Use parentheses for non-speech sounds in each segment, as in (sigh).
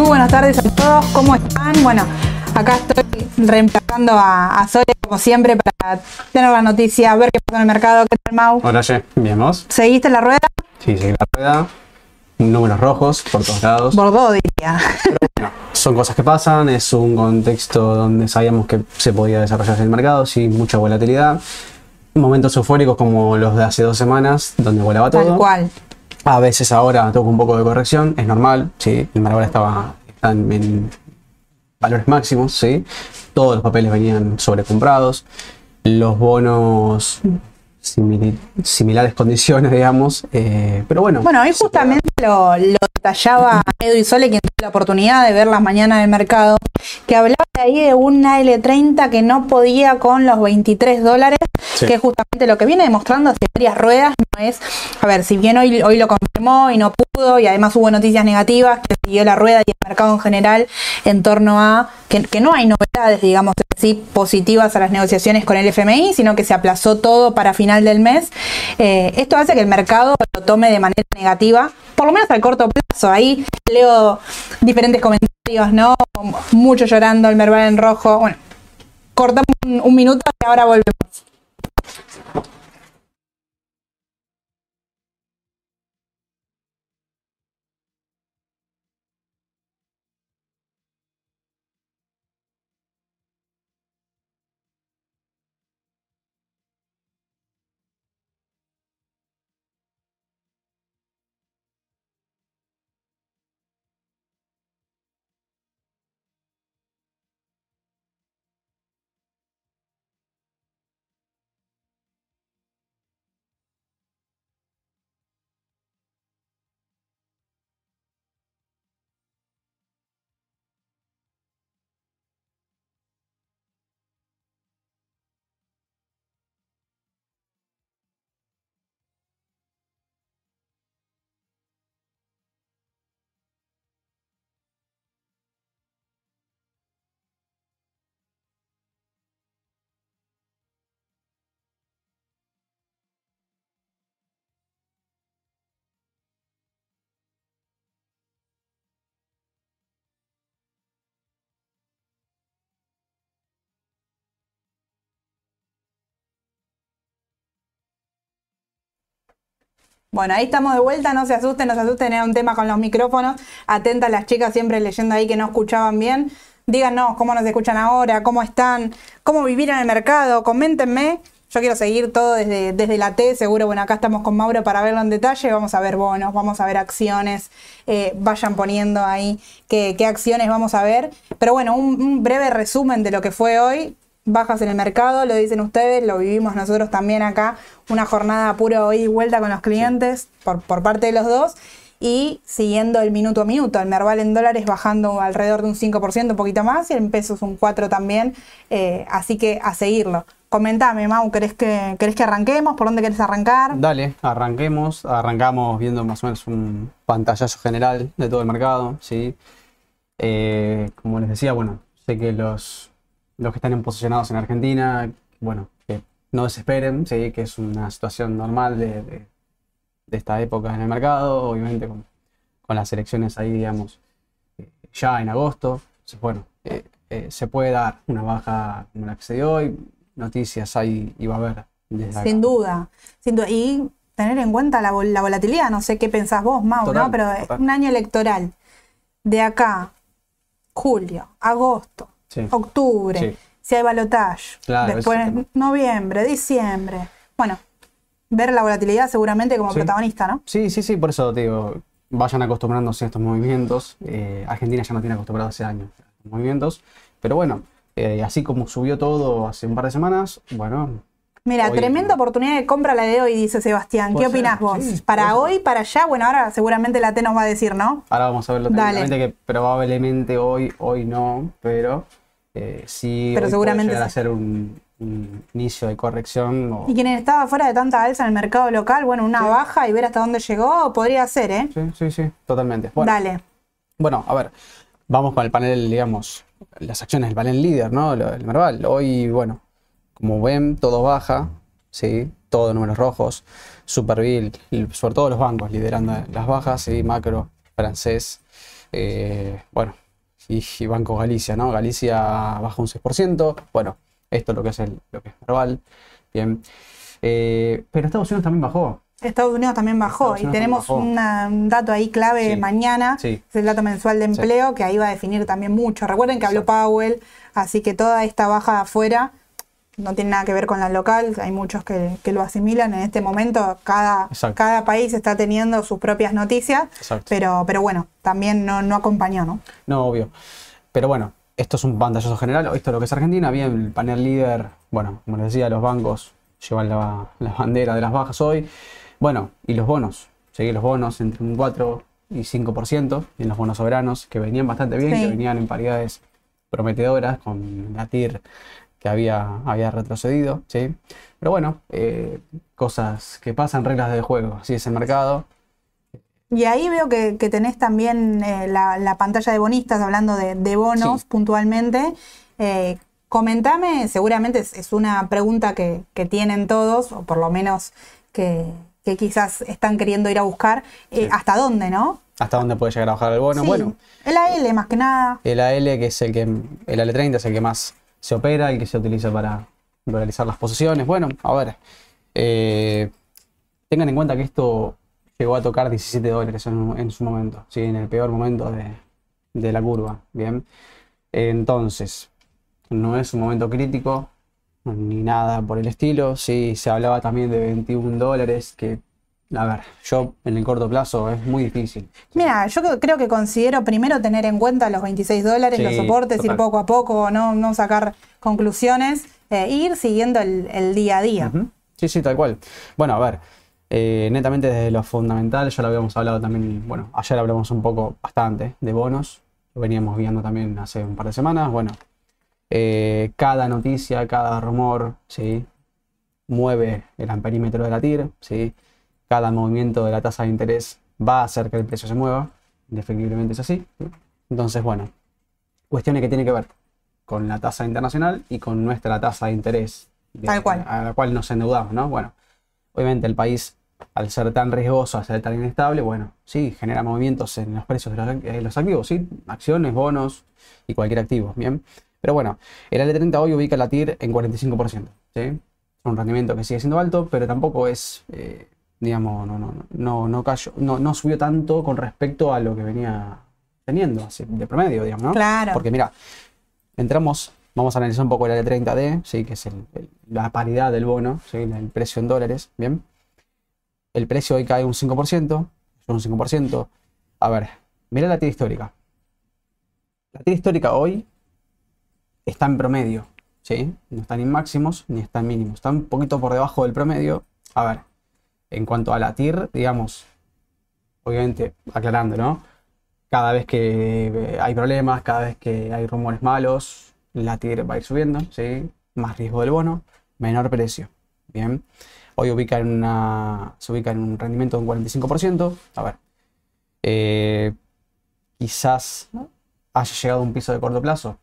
buenas tardes a todos. ¿Cómo están? Bueno, acá estoy reemplazando a, a Sole como siempre para tener la noticia, ver qué pasa en el mercado. ¿Qué tal, Mau? Hola, Ye. Bien, ¿vos? ¿Seguiste la rueda? Sí, seguí la rueda. Números rojos por todos lados. Bordó, diría. Bueno, son cosas que pasan, es un contexto donde sabíamos que se podía desarrollar el mercado sin mucha volatilidad. Momentos eufóricos como los de hace dos semanas, donde volaba todo. Tal cual. A veces ahora toca un poco de corrección, es normal, sí. El mercado estaba está en, valores máximos, sí. Todos los papeles venían sobrecomprados. Los bonos similares condiciones, digamos. eh, pero bueno. Bueno, se justamente lo, lo detallaba Edu y Sole, quien tuvo la oportunidad de ver las mañanas del mercado, que hablaba de ahí de una L30 que no podía con los 23 dólares, Que justamente lo que viene demostrando hace varias ruedas, no es, a ver, si bien hoy, hoy lo confirmó y no pudo, y además hubo noticias negativas que siguió la rueda y el mercado en general en torno a que, no hay novedades, digamos así, positivas a las negociaciones con el FMI, sino que se aplazó todo para final del mes. Eh, esto hace que el mercado lo tome de manera negativa, por lo menos al corto plazo. Ahí leo diferentes comentarios, ¿no? Mucho llorando, el Merval en rojo. Bueno, cortamos un minuto y ahora volvemos. Thank you. Bueno, ahí estamos de vuelta, no se asusten, no se asusten, era un tema con los micrófonos. Atentas las chicas siempre leyendo ahí que no escuchaban bien. Díganos cómo nos escuchan ahora, cómo están, cómo vivir en el mercado, coméntenme. Yo quiero seguir todo desde, desde la T, seguro, bueno, acá estamos con Mauro para verlo en detalle, vamos a ver bonos, vamos a ver acciones, eh, vayan poniendo ahí qué, qué acciones vamos a ver. Pero bueno, un, un breve resumen de lo que fue hoy, bajas en el mercado, lo dicen ustedes, lo vivimos nosotros también acá, una jornada puro ida y vuelta con los clientes por, por parte de los dos y siguiendo el minuto a minuto, el Merval en dólares bajando alrededor de un 5%, un poquito más, y en pesos un 4% también, eh, así que a seguirlo. Comentame, Mau, ¿querés que, ¿querés que arranquemos? ¿Por dónde querés arrancar? Dale, arranquemos. Arrancamos viendo más o menos un pantallazo general de todo el mercado, ¿sí? Eh, como les decía, bueno, sé que los, los que están posicionados en Argentina, bueno, que no desesperen, ¿sí? Que es una situación normal de, de- de esta época en el mercado, obviamente con, con las elecciones ahí, digamos, eh, ya en agosto. Bueno, eh, eh, se puede dar una baja como la que se dio hoy, noticias hay y va a haber. Sin duda, sin duda. Y tener en cuenta la, vol- la volatilidad, no sé qué pensás vos, Mau, Total, ¿no? Pero es un año electoral. De acá, julio, agosto, Sí. octubre, Sí. si hay balotaje, Claro, después noviembre, diciembre. Bueno, ver la volatilidad seguramente como Sí. protagonista, ¿no? Sí, sí, sí, por eso te digo, vayan acostumbrándose a estos movimientos. Eh, Argentina ya no tiene acostumbrado hace años a estos movimientos, pero bueno, eh, así como subió todo hace un par de semanas, bueno, Mira, Hoy- tremenda oportunidad de compra la de hoy, dice Sebastián. ¿Qué ser, opinás vos? sí, ¿Para hoy, para allá? Bueno, ahora seguramente la T nos va a decir, ¿no? ahora vamos a verlo Dale. que probablemente hoy, hoy no, pero eh, sí Pero seguramente puede ser un, un inicio de corrección. o- Y quien estaba fuera de tanta alza en el mercado local, bueno, una Sí. baja y ver hasta dónde llegó, podría ser, ¿eh? Sí, sí, sí, totalmente. Bueno, Dale. Bueno, a ver, vamos con el panel, digamos, las acciones del panel líder, ¿no? El Merval. Hoy, bueno, como ven, todo baja, ¿sí? Todo números rojos. Superville, sobre todo los bancos liderando las bajas, ¿sí? Macro, francés. eh, bueno, y, Banco Galicia, ¿no? Galicia baja un 6%, bueno, esto es lo que es, el, lo que es Merval, bien. Eh, pero Estados Unidos también bajó. Estados Unidos también bajó y tenemos un dato ahí clave mañana, es el dato mensual de empleo, que ahí va a definir también mucho. Recuerden que habló Powell, así que toda esta baja de afuera no tiene nada que ver con la local, hay muchos que, lo asimilan. En este momento cada, cada país está teniendo sus propias noticias, pero, pero bueno, también no, no acompañó, ¿no? No, obvio. Pero bueno, esto es un pantallazo general, esto es lo que es Argentina, bien, el panel líder, bueno, como les decía, los bancos llevan la, la bandera de las bajas hoy. Bueno, y los bonos, seguí los bonos entre un 4 y 5%, en los bonos soberanos, que venían bastante bien, que venían en paridades prometedoras, con la TIR que había, había retrocedido, ¿sí? Pero bueno, eh, cosas que pasan, reglas de juego, así es el mercado. Y ahí veo que, tenés también eh, la, pantalla de bonistas hablando de, bonos puntualmente. Eh, comentame, seguramente es, una pregunta que, tienen todos, o por lo menos que, quizás están queriendo ir a buscar, ¿hasta dónde, no? ¿Hasta dónde puede llegar a bajar el bono? Bueno. El AL más que nada. El AL, que es el que, el AL30 es el que más se opera, el que se utiliza para realizar las posiciones. Bueno, a ver, eh, tengan en cuenta que esto llegó a tocar 17 dólares en, su momento, ¿sí? en el peor momento de, la curva. Bien, entonces, no es un momento crítico ni nada por el estilo. Sí, se hablaba también de 21 dólares, que a ver, yo en el corto plazo es muy difícil. Mira, yo creo que considero primero tener en cuenta los 26 dólares, los soportes, ir poco a poco, no, no sacar conclusiones, e ir siguiendo el, día a día. Sí, sí, tal cual. Bueno, a ver, eh, netamente desde lo fundamental, ya lo habíamos hablado también, bueno, ayer hablamos un poco bastante de bonos, lo veníamos viendo también hace un par de semanas, bueno, eh, cada noticia, cada rumor, ¿sí? Mueve el amperímetro de la TIR, ¿sí? Cada movimiento de la tasa de interés va a hacer que el precio se mueva, indefectiblemente es así. Entonces, bueno, cuestiones que tienen que ver con la tasa internacional y con nuestra tasa de interés, Tal cual. a la cual nos endeudamos, ¿no? Bueno, obviamente el país, al ser tan riesgoso, al ser tan inestable, bueno, sí, genera movimientos en los precios de los, activos, sí, acciones, bonos y cualquier activo, ¿bien? Pero bueno, el L30 hoy ubica la TIR en 45%, ¿sí? Un rendimiento que sigue siendo alto, pero tampoco es... Eh, digamos, no, no, no, no cayó, no, no subió tanto con respecto a lo que venía teniendo de promedio, digamos, ¿no? Claro. Porque mira, entramos, vamos a analizar un poco el L30D, ¿sí? que es la paridad del bono, ¿sí? el precio en dólares, ¿bien? El precio hoy cae un 5%, un 5%. A ver, mira la tira histórica. La tira histórica hoy está en promedio, ¿sí? No está ni en máximos ni está en mínimos, está un poquito por debajo del promedio. A ver, en cuanto a la TIR, digamos, obviamente aclarando, ¿no? Cada vez que hay problemas, cada vez que hay rumores malos, la TIR va a ir subiendo, ¿sí? Más riesgo del bono, menor precio. Bien. Hoy ubica en una, se ubica en un rendimiento de un 45%. A ver. Eh, quizás haya llegado a un piso de corto plazo.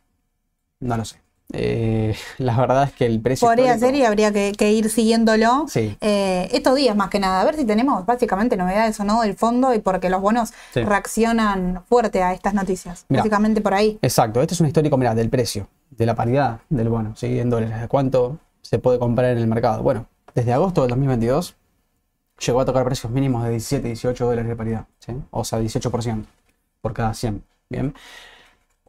No lo sé. Eh, (laughs) la verdad es que el precio. Podría ser y habría que, ir siguiéndolo. Eh, estos días, más que nada, a ver si tenemos básicamente novedades o no del fondo y porque los bonos reaccionan fuerte a estas noticias. básicamente por ahí. Exacto, este es un histórico, mira, del precio, de la paridad del bono, ¿sí? en dólares, de cuánto se puede comprar en el mercado. Bueno, desde agosto del 2022 llegó a tocar precios mínimos de 17, 18 dólares de paridad, o sea, 18% por cada 100. Bien,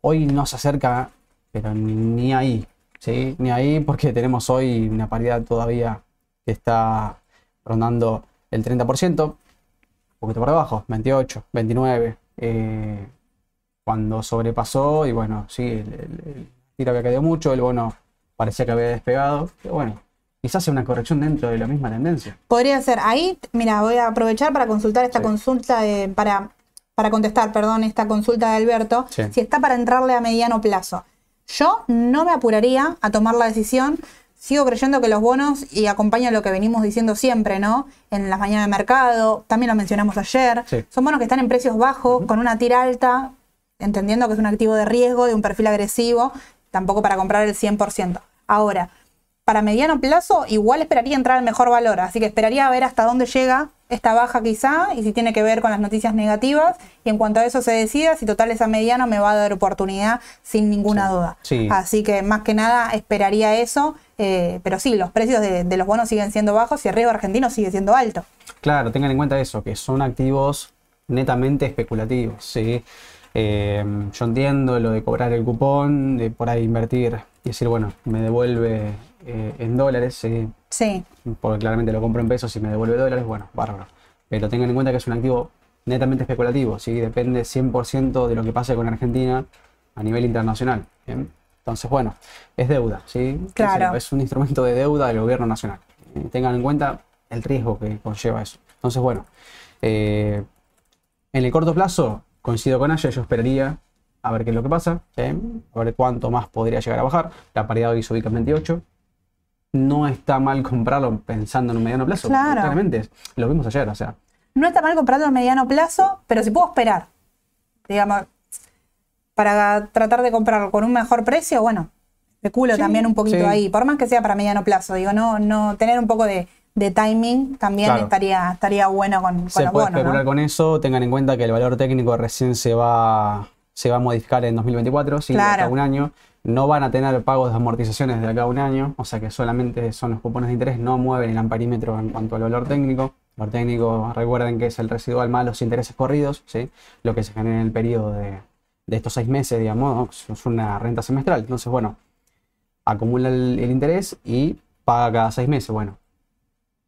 hoy nos acerca pero ni ahí, ¿sí? Ni ahí porque (laughs) tenemos hoy una paridad todavía que está rondando el 30%, un poquito por debajo, 28, 29, eh, cuando sobrepasó y bueno, sí, el, tiro había caído mucho, el bono parecía que había despegado, pero bueno, quizás sea una corrección dentro de la misma tendencia. Podría ser. Ahí, mira, voy a aprovechar para consultar esta consulta, para, para contestar, perdón, esta consulta de Alberto, si está para entrarle a mediano plazo. Yo no me apuraría a tomar la decisión. Sigo creyendo que los bonos, y acompaña lo que venimos diciendo siempre, ¿no? En las mañanas de mercado, también lo mencionamos ayer, son bonos que están en precios bajos, con una tira alta, entendiendo que es un activo de riesgo, de un perfil agresivo, tampoco para comprar el 100%. Ahora, para mediano plazo, igual esperaría entrar al mejor valor, así que esperaría a ver hasta dónde llega esta baja quizá, y si tiene que ver con las noticias negativas, y en cuanto a eso se decida, si total es a mediano, me va a dar oportunidad sin ninguna duda. Sí. Así que más que nada esperaría eso, eh, pero sí, los precios de, de los bonos siguen siendo bajos y el riesgo argentino sigue siendo alto. Claro, tengan en cuenta eso, que son activos netamente especulativos, ¿sí? Eh, yo entiendo lo de cobrar el cupón, de por ahí invertir y decir, bueno, me devuelve eh, en dólares, ¿sí? Porque claramente lo compro en pesos y me devuelve dólares, bueno, bárbaro. Pero tengan en cuenta que es un activo netamente especulativo, ¿sí? Depende 100% de lo que pase con Argentina a nivel internacional. ¿bien? Entonces, bueno, es deuda, ¿sí? Claro. Es, es un instrumento de deuda del gobierno nacional. Eh, tengan en cuenta el riesgo que conlleva eso. Entonces, bueno, eh, en el corto plazo, coincido con ella, yo esperaría a ver qué es lo que pasa, ¿sí? a ver cuánto más podría llegar a bajar. La paridad hoy se ubica en 28. No está mal comprarlo pensando en un mediano plazo. porque Claro. Claramente, lo vimos ayer, o sea, no está mal comprarlo a mediano plazo, pero si puedo esperar, digamos, para tratar de comprarlo con un mejor precio, bueno, especulo Sí, también un poquito sí. ahí, por más que sea para mediano plazo, digo, no, no tener un poco de, de timing también Claro. estaría, estaría bueno con, con se los puede bonos, especular ¿no? con eso. Tengan en cuenta que el valor técnico recién se va, se va a modificar en 2024, sí, Claro. un año. No van a tener pagos de amortizaciones de acá a un año, o sea que solamente son los cupones de interés, no mueven el amparímetro en cuanto al valor técnico. El valor técnico, recuerden que es el residual más los intereses corridos, ¿sí? lo que se genera en el periodo de, de estos seis meses, digamos, es una renta semestral. Entonces, bueno, acumula el, el interés y paga cada seis meses. Bueno,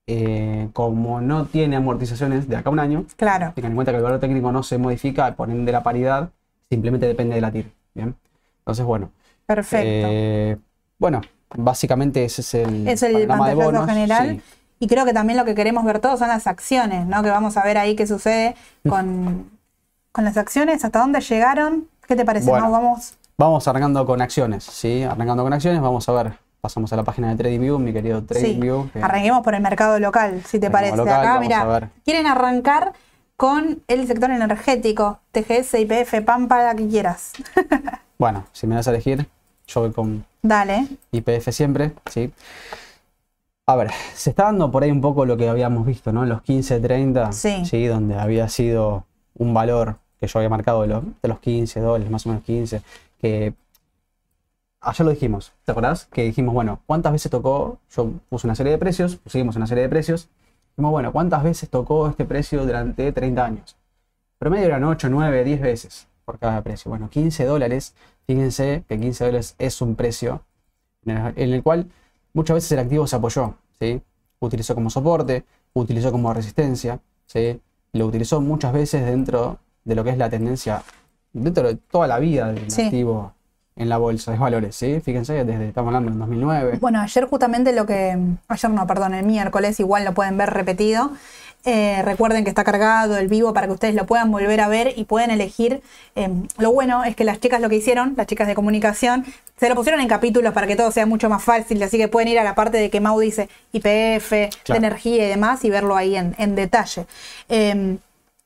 eh, como no tiene amortizaciones de acá a un año, Claro, tengan en cuenta que el valor técnico no se modifica, por ende la paridad simplemente depende de la TIR. Bien, entonces, bueno, perfecto. eh, bueno, básicamente ese es el, es el panorama bonos. general. sí. Y creo que también lo que queremos ver todos son las acciones, ¿no? Que vamos a ver ahí qué sucede con, con las acciones, hasta dónde llegaron. ¿Qué te parece? Bueno. ¿No? Vamos. Vamos arrancando con acciones, ¿sí? Arrancando con acciones, vamos a ver. Pasamos a la página de TradingView, mi querido Sí, TradingView. que- arranquemos por el mercado local, si te parece. local, Acá, mira, quieren arrancar con el sector energético, TGS, IPF, Pampa, la que quieras. (laughs) Bueno, si me das a elegir, yo voy con Dale. IPF siempre, ¿sí? A ver, se está dando por ahí un poco lo que habíamos visto, ¿no? Los 15, 30, Sí. Donde había sido un valor que yo había marcado de, los- de los 15 dólares, más o menos 15, que ayer lo dijimos, ¿te acordás? Que dijimos, bueno, ¿cuántas veces tocó? Yo puse una serie de precios, pusimos una serie de precios, dijimos, bueno, ¿cuántas veces tocó este precio durante 30 años? Promedio eran 8, 9, 10 veces por cada precio. Bueno, 15 dólares, fíjense que 15 dólares es un precio en el, en el cual muchas veces el activo se apoyó, ¿sí? Utilizó como soporte, utilizó como resistencia, ¿sí? Lo utilizó muchas veces dentro de lo que es la tendencia, dentro de toda la vida del Sí. activo en la bolsa de valores, ¿sí? Fíjense, desde, estamos hablando en 2009. Bueno, ayer justamente lo que. Ayer no, perdón, el miércoles, igual lo pueden ver repetido. Eh, recuerden que está cargado el vivo para que ustedes lo puedan volver a ver y pueden elegir. Eh, lo bueno es que las chicas lo que hicieron, las chicas de comunicación, se lo pusieron en capítulos para que todo sea mucho más fácil. Así que pueden ir a la parte de que Mau dice IPF, de energía y demás y verlo ahí en, en detalle. Eh,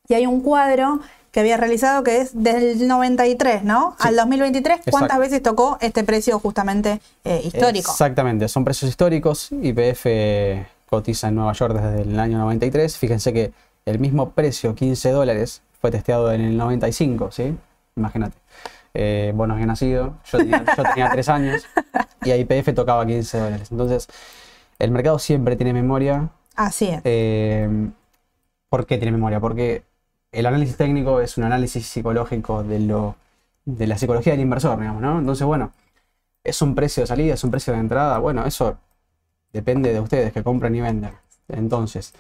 y hay un cuadro que había realizado que es del 93, ¿no? Sí. Al 2023, ¿cuántas Exacto. veces tocó este precio justamente eh, histórico? Exactamente, son precios históricos. IPF cotiza en Nueva York desde el año 93. Fíjense que el mismo precio, 15 dólares, fue testeado en el 95, ¿sí? Imagínate. Eh, vos no habías nacido, yo tenía, yo tenía 3 años y a IPF tocaba 15 dólares. Entonces, el mercado siempre tiene memoria. Así es. Eh, ¿Por qué tiene memoria? Porque el análisis técnico es un análisis psicológico de, la psicología del inversor, digamos, ¿no? Entonces, bueno, es un precio de salida, es un precio de entrada. Bueno, eso depende de ustedes que compran y venden. Entonces,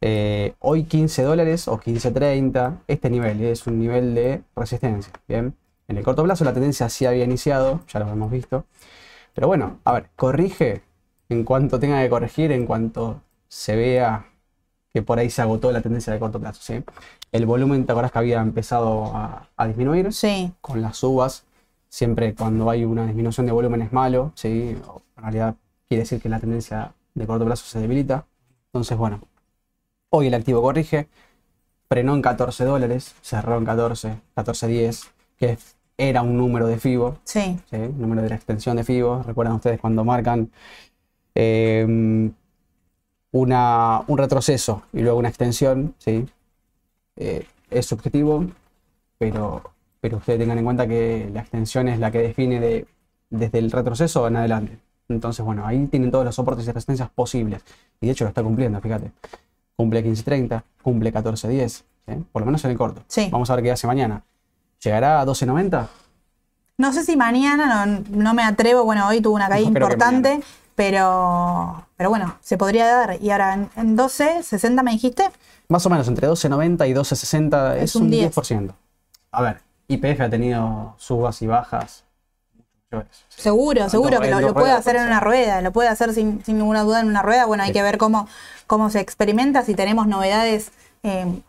eh, hoy 15 dólares o 15.30, este nivel es un nivel de resistencia. Bien, en el corto plazo la tendencia sí había iniciado, ya lo hemos visto. Pero bueno, a ver, corrige en cuanto tenga que corregir, en cuanto se vea que por ahí se agotó la tendencia de corto plazo. ¿sí? El volumen, ¿te acuerdas que había empezado a, a disminuir? Sí, con las subas, siempre cuando hay una disminución de volumen es malo, ¿sí? En realidad quiere decir que la tendencia de corto plazo se debilita. Entonces, bueno, hoy el activo corrige, frenó en 14 dólares, cerró en 14, 14.10, que era un número de FIBO, sí, ¿sí? número de la extensión de FIBO. Recuerdan ustedes cuando marcan eh, una, un retroceso y luego una extensión, ¿sí? Eh, es subjetivo, pero, pero ustedes tengan en cuenta que la extensión es la que define de, desde el retroceso en adelante. Entonces, bueno, ahí tienen todos los soportes y resistencias posibles. Y de hecho lo está cumpliendo, fíjate. Cumple 15.30, cumple 14.10, ¿sí? por lo menos en el corto. Sí. Vamos a ver qué hace mañana. ¿Llegará a 12.90? No sé si mañana, no, no me atrevo, bueno, hoy tuvo una caída No importante, pero, pero bueno, se podría dar. Y ahora en, en 12, 60 me dijiste. Más o menos entre 12.90 y 12.60 es, Es un un 10. 10%. A ver, IPF ha tenido subas y bajas. Seguro, seguro que lo, puede hacer en una rueda, lo puede hacer sin, sin ninguna duda en una rueda. Bueno, hay Sí. que ver cómo, cómo se experimenta, si tenemos novedades eh,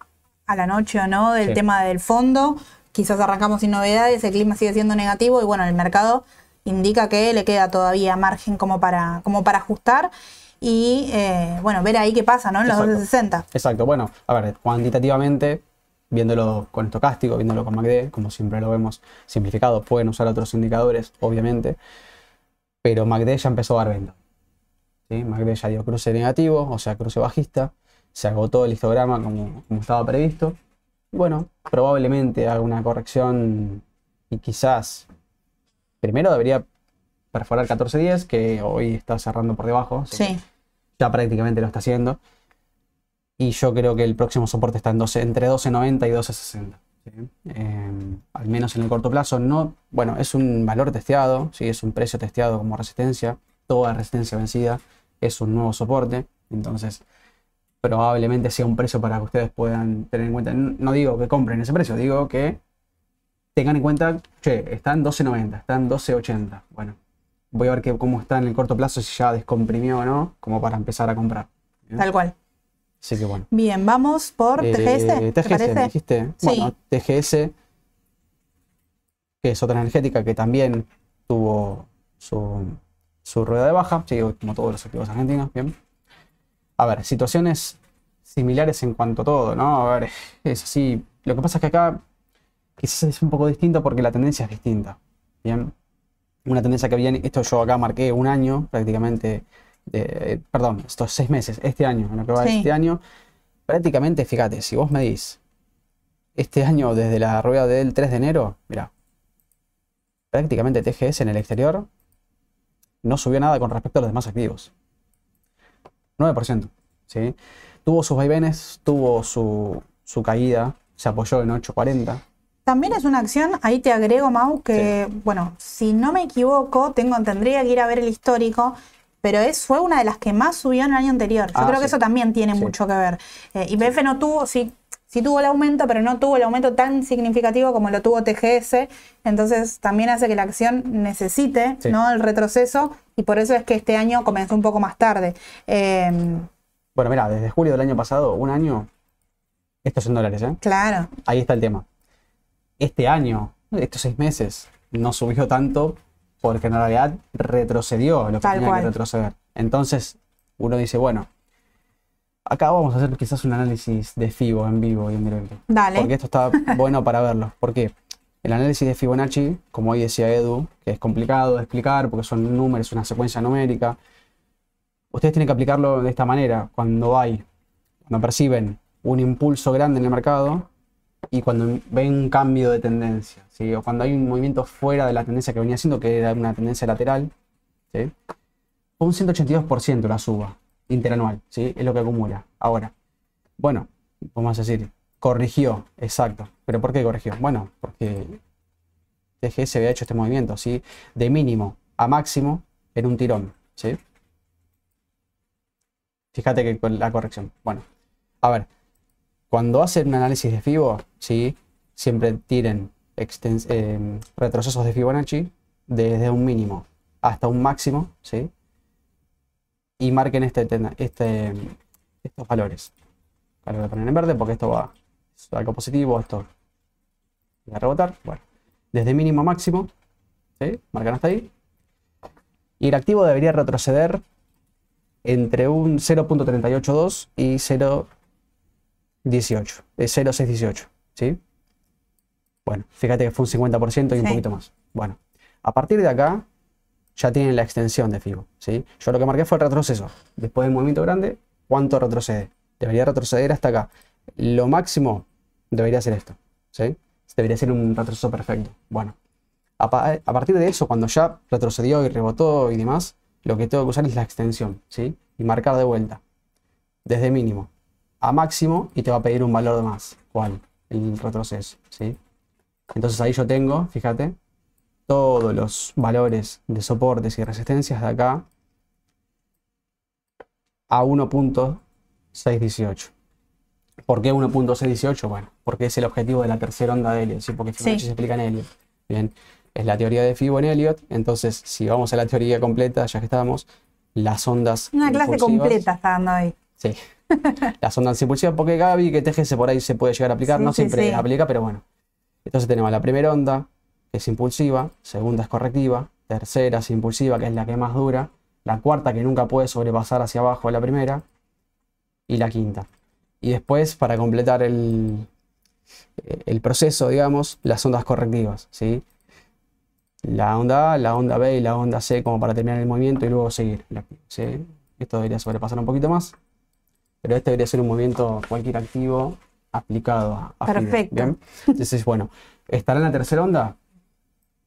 a la noche o no del Sí. tema del fondo. Quizás arrancamos sin novedades, el clima sigue siendo negativo y bueno, el mercado indica que le queda todavía margen como para, como para ajustar y eh, bueno, ver ahí qué pasa, ¿no? En los Exacto. 1260. Exacto, bueno, a ver, cuantitativamente, viéndolo con estocástico, viéndolo con MACD, como siempre lo vemos simplificado, pueden usar otros indicadores, obviamente, pero MACD ya empezó a dar venta. ¿sí? MACD ya dio cruce negativo, o sea, cruce bajista, se agotó el histograma como, como estaba previsto. Bueno, probablemente haga una corrección y quizás primero debería perforar 14.10, que hoy está cerrando por debajo. Sí, ya prácticamente lo está haciendo. Y yo creo que el próximo soporte está en 12, entre 12.90 y 12.60. ¿sí? Eh, al menos en el corto plazo. No, bueno, es un valor testeado, ¿sí? es un precio testeado como resistencia. Toda resistencia vencida es un nuevo soporte. Entonces, probablemente sea un precio para que ustedes puedan tener en cuenta. No no digo que compren ese precio, digo que tengan en cuenta, che, está en 12.90, está en 12.80. Bueno, voy a ver que, cómo está en el corto plazo, si ya descomprimió o no, como para empezar a comprar. ¿bien? tal cual. Así que bueno. Bien, vamos por Eh, TGS, ¿te TGS, me parece? dijiste. Sí. Bueno, TGS, que es otra energética que también tuvo su, su rueda de baja, sí, como todos los activos argentinos, bien. A ver, situaciones similares en cuanto a todo, ¿no? A ver, es así. Lo que pasa es que acá quizás es un poco distinto porque la tendencia es distinta, ¿bien? Una tendencia que viene, esto yo acá marqué un año prácticamente, de- eh, perdón, estos seis meses, este año, en lo que va Sí. este año, prácticamente, fíjate, si vos medís este año desde la rueda del 3 de enero, mira, prácticamente TGS en el exterior no subió nada con respecto a los demás activos. 9%, ¿sí? Tuvo sus vaivenes, tuvo su, su caída, se apoyó en 8.40. También es una acción, ahí te agrego, Mau, que, bueno, si no me equivoco, tengo, tendría que ir a ver el histórico, pero es, fue una de las que más subió en el año anterior. Yo Ah, creo que eso también tiene Sí. mucho que ver. Eh, YPF no tuvo, sí, sí tuvo el aumento, pero no tuvo el aumento tan significativo como lo tuvo TGS, entonces también hace que la acción necesite. ¿no? el retroceso y por eso es que este año comenzó un poco más tarde. Eh, Bueno, mira, desde julio del año pasado, un año, esto es en dólares, ¿eh? claro, Ahí está el tema. Este año, estos seis meses, no subió tanto porque en realidad retrocedió lo que Tal tenía cual. que retroceder. Entonces, uno dice, bueno, acá vamos a hacer quizás un análisis de FIBO en vivo y en directo. dale. Porque esto está (laughs) bueno para verlo. ¿Por qué? El análisis de Fibonacci, como hoy decía Edu, que es complicado de explicar porque son números, una secuencia numérica. Ustedes tienen que aplicarlo de esta manera. Cuando hay, cuando perciben un impulso grande en el mercado y cuando ven un cambio de tendencia, o cuando hay un movimiento fuera de la tendencia que venía haciendo, que era una tendencia lateral, ¿sí? fue un 182% la suba interanual, ¿sí? es lo que acumula. Ahora, bueno, vamos a decir, corrigió, exacto. ¿Pero por qué corrigió? Bueno, porque TGS había hecho este movimiento, ¿sí? De mínimo a máximo en un tirón, ¿sí? Fíjate que la corrección. Bueno, a ver, cuando hacen un análisis de FIBO, ¿sí? Siempre tiren eh, retrocesos de Fibonacci desde un mínimo hasta un máximo, ¿sí? Y marquen este, este, estos valores. Ahora lo voy a poner en verde porque esto va algo positivo, esto va a rebotar. Bueno, desde mínimo a máximo, ¿sí? Marcan hasta ahí. Y el activo debería retroceder entre un 0.382 y 0.18, eh, 0.618, ¿sí? Bueno, fíjate que fue un 50% y un Sí. poquito más. Bueno, a partir de acá ya tienen la extensión de FIBO, ¿sí? Yo lo que marqué fue el retroceso. Después del movimiento grande, ¿cuánto retrocede? Debería retroceder hasta acá. Lo máximo debería ser esto. ¿sí? Debería ser un retroceso perfecto. Bueno, a, partir de eso, cuando ya retrocedió y rebotó y demás, lo que tengo que usar es la extensión, ¿sí? Y marcar de vuelta. Desde mínimo a máximo y te va a pedir un valor de más. ¿Cuál? El retroceso, ¿sí? Entonces ahí yo tengo, fíjate, todos los valores de soportes y resistencias de acá a 1.618. ¿Por qué 1.618? Bueno, porque es el objetivo de la tercera onda de Elliot, ¿sí? porque Fibonacci se explica en Elliot. Bien, es la teoría de Fibo en Elliot, entonces si vamos a la teoría completa, ya que estamos, las ondas Una clase completa está dando ahí. Sí, (laughs) las ondas impulsivas, porque Gaby, que TGS por ahí se puede llegar a aplicar, no siempre aplica, pero bueno. Entonces tenemos la primera onda, que es impulsiva, segunda es correctiva, tercera es impulsiva, que es la que más dura, la cuarta que nunca puede sobrepasar hacia abajo de la primera, y la quinta. Y después, para completar el, el proceso, digamos, las ondas correctivas, ¿sí? La onda A, la onda B y la onda C como para terminar el movimiento y luego seguir. ¿sí? Esto debería sobrepasar un poquito más, pero este debería ser un movimiento cualquier activo aplicado a, Perfecto. ¿bien? Entonces, bueno, ¿estará en la tercera onda?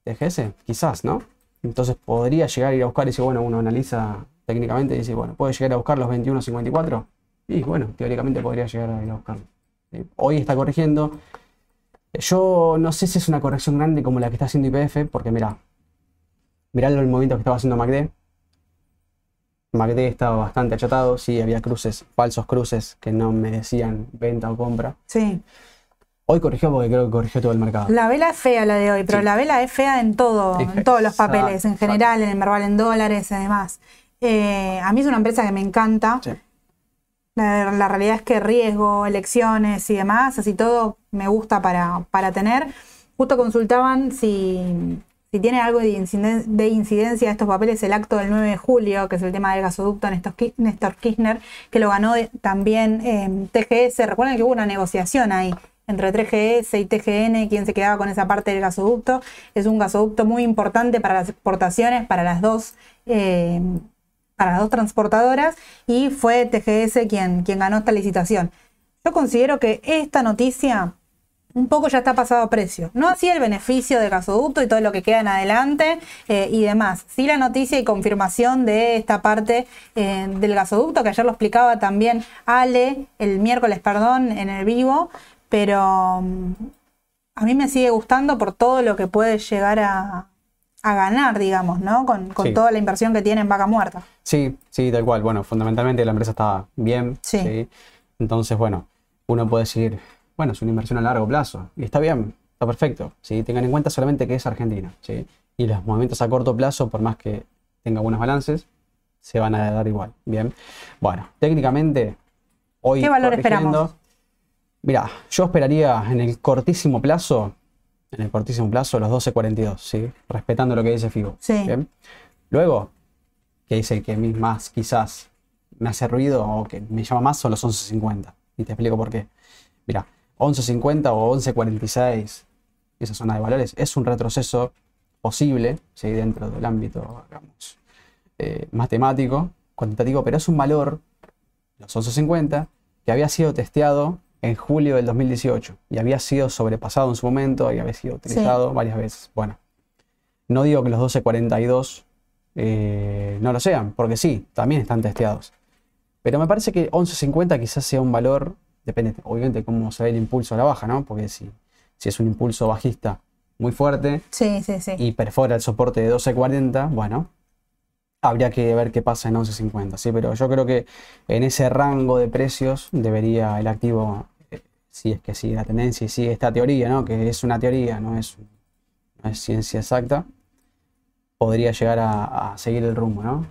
¿DGS? Quizás, ¿no? Entonces podría llegar a ir a buscar y si bueno, uno analiza técnicamente y dice, bueno, ¿puede llegar a buscar los 21.54? Y bueno, teóricamente podría llegar a ir a buscarlo. Hoy está corrigiendo. Yo no sé si es una corrección grande como la que está haciendo IPF, porque mira, mirá el movimiento que estaba haciendo MACD. MACD estaba bastante achatado, sí, había cruces, falsos cruces que no merecían venta o compra. Sí. Hoy corrigió porque creo que corrigió todo el mercado. La vela es fea la de hoy, pero la vela es fea en todo, en todos los papeles, en general, en el Merval en dólares y demás. Eh, a mí es una empresa que me encanta. Sí. La, realidad es que riesgo, elecciones y demás, así todo me gusta para, tener. Justo consultaban si, tiene algo de, incidencia de estos papeles el acto del 9 de julio, que es el tema del gasoducto Néstor Kirchner, que lo ganó también TGS. Recuerden que hubo una negociación ahí entre 3GS y TGN, quien se quedaba con esa parte del gasoducto. Es un gasoducto muy importante para las exportaciones, para las dos. Eh, para las dos transportadoras y fue TGS quien, quien ganó esta licitación. Yo considero que esta noticia un poco ya está pasado a precio. No así el beneficio del gasoducto y todo lo que queda en adelante eh, y demás. Sí la noticia y confirmación de esta parte eh, del gasoducto, que ayer lo explicaba también Ale, el miércoles, perdón, en el vivo, pero mm, a mí me sigue gustando por todo lo que puede llegar a, a ganar, digamos, ¿no? Con, toda la inversión que tiene en vaca muerta. Sí, sí, tal cual. Bueno, fundamentalmente la empresa está bien. Sí. Entonces, bueno, uno puede decir, bueno, es una inversión a largo plazo. Y está bien, está perfecto. ¿sí? Tengan en cuenta solamente que es Argentina. ¿sí? Y los movimientos a corto plazo, por más que tenga buenos balances, se van a dar igual. Bien. Bueno, técnicamente, hoy. ¿Qué valor esperamos? Mira, yo esperaría en el cortísimo plazo en el cortísimo plazo los 12.42, ¿sí? Respetando lo que dice Figo. Sí. Luego, que dice que más quizás me hace ruido o que me llama más son los 11.50. Y te explico por qué. Mira, 11.50 o 11.46, esa zona de valores, es un retroceso posible, ¿sí? Dentro del ámbito, digamos, eh, matemático, cuantitativo, pero es un valor, los 11.50, que había sido testeado en julio del 2018 y había sido sobrepasado en su momento y había sido utilizado varias veces. Bueno, no digo que los 1242 eh, no lo sean, porque sí, también están testeados. Pero me parece que 1150 quizás sea un valor, depende obviamente cómo se ve el impulso a la baja, ¿no? Porque si, si es un impulso bajista muy fuerte y perfora el soporte de 1240, bueno, habría que ver qué pasa en 1150, ¿sí? Pero yo creo que en ese rango de precios debería el activo si es que sigue la tendencia y sigue esta teoría, ¿no? que es una teoría, no es, es ciencia exacta, podría llegar a, seguir el rumbo, ¿no?